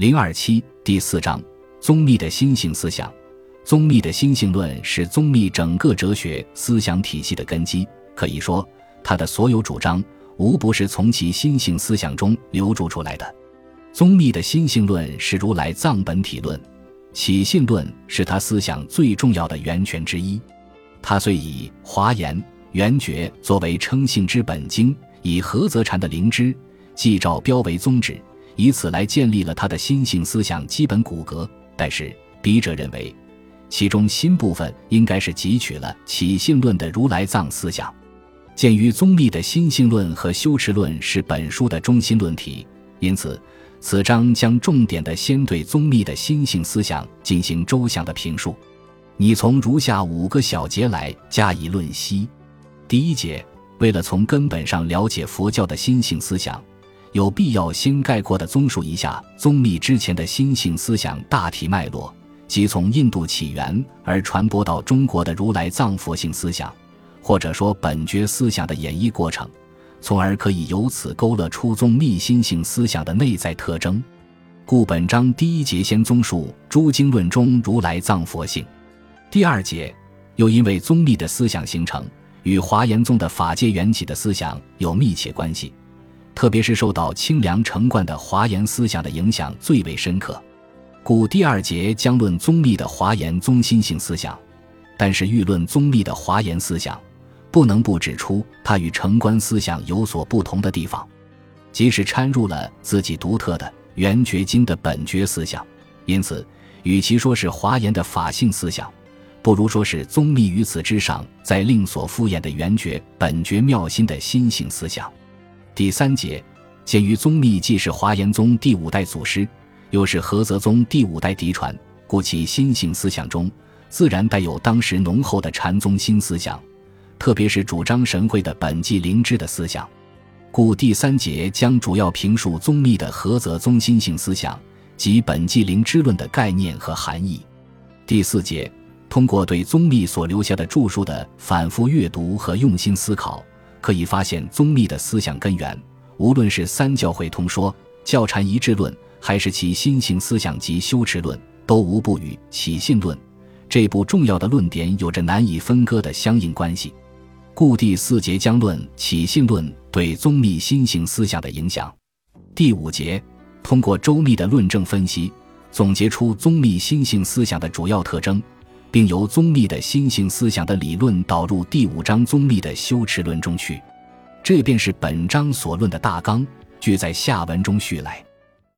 零二七第四章：宗密的心性思想。宗密的心性论是宗密整个哲学思想体系的根基。可以说，他的所有主张无不是从其心性思想中流注出来的。宗密的心性论是如来藏本体论，起信论是他思想最重要的源泉之一。他虽以华严、圆觉作为称性之本经，以菏泽禅的灵芝、寂照标为宗旨。以此来建立了他的心性思想基本骨骼，但是笔者认为，其中新部分应该是汲取了起信论的如来藏思想。鉴于宗密的心性论和修持论是本书的中心论题，因此此章将重点的先对宗密的心性思想进行周详的评述。你从如下五个小节来加以论析。第一节，为了从根本上了解佛教的心性思想。有必要先概括地综述一下宗密之前的心性思想大体脉络，即从印度起源而传播到中国的如来藏佛性思想，或者说本觉思想的演绎过程，从而可以由此勾勒出宗密心性思想的内在特征。故本章第一节先综述诸经论中如来藏佛性，第二节又因为宗密的思想形成与华严宗的法界缘起的思想有密切关系。特别是受到清凉成观的华严思想的影响最为深刻，故第二节将论宗密的华严宗心性思想。但是欲论宗密的华严思想，不能不指出他与成观思想有所不同的地方，即使掺入了自己独特的圆觉经的本觉思想。因此，与其说是华严的法性思想，不如说是宗密于此之上再另所敷衍的圆觉本觉妙心的心性思想。第三节，鉴于宗密既是华严宗第五代祖师，又是菏泽宗第五代嫡传，故其心性思想中自然带有当时浓厚的禅宗新思想，特别是主张神会的本纪灵芝的思想。故第三节将主要评述宗密的菏泽宗心性思想及本纪灵芝论的概念和含义。第四节通过对宗密所留下的著述的反复阅读和用心思考。可以发现宗密的思想根源，无论是三教会通说、教禅一致论，还是其心性思想及修持论，都无不与起信论这部重要的论点有着难以分割的相应关系。故第四节将论起信论对宗密心性思想的影响。第五节通过周密的论证分析，总结出宗密心性思想的主要特征。并由宗密的心性思想的理论导入第五章宗密的修持论中去，这便是本章所论的大纲，据在下文中叙来。